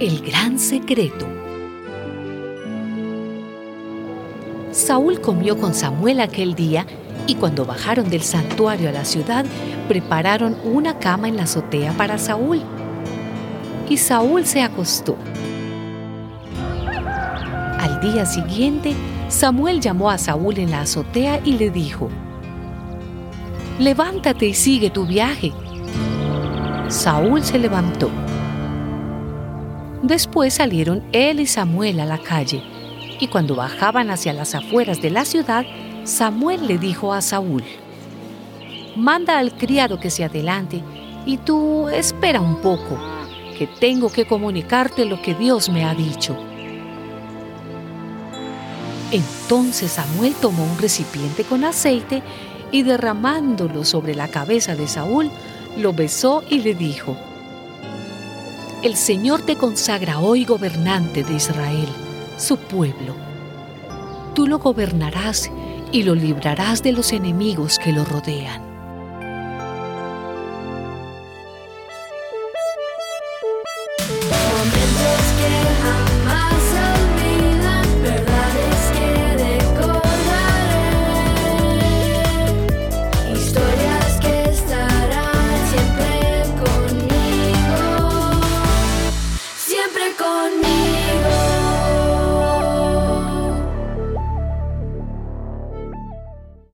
El gran secreto. Saúl comió con Samuel aquel día y cuando bajaron del santuario a la ciudad prepararon una cama en la azotea para Saúl. Y Saúl se acostó. Al día siguiente, Samuel llamó a Saúl en la azotea y le dijo, Levántate y sigue tu viaje. Saúl se levantó. Después salieron él y Samuel a la calle, y cuando bajaban hacia las afueras de la ciudad, Samuel le dijo a Saúl, Manda al criado que se adelante, y tú espera un poco, que tengo que comunicarte lo que Dios me ha dicho. Entonces Samuel tomó un recipiente con aceite y derramándolo sobre la cabeza de Saúl, lo besó y le dijo, El Señor te consagra hoy gobernante de Israel, su pueblo. Tú lo gobernarás y lo librarás de los enemigos que lo rodean.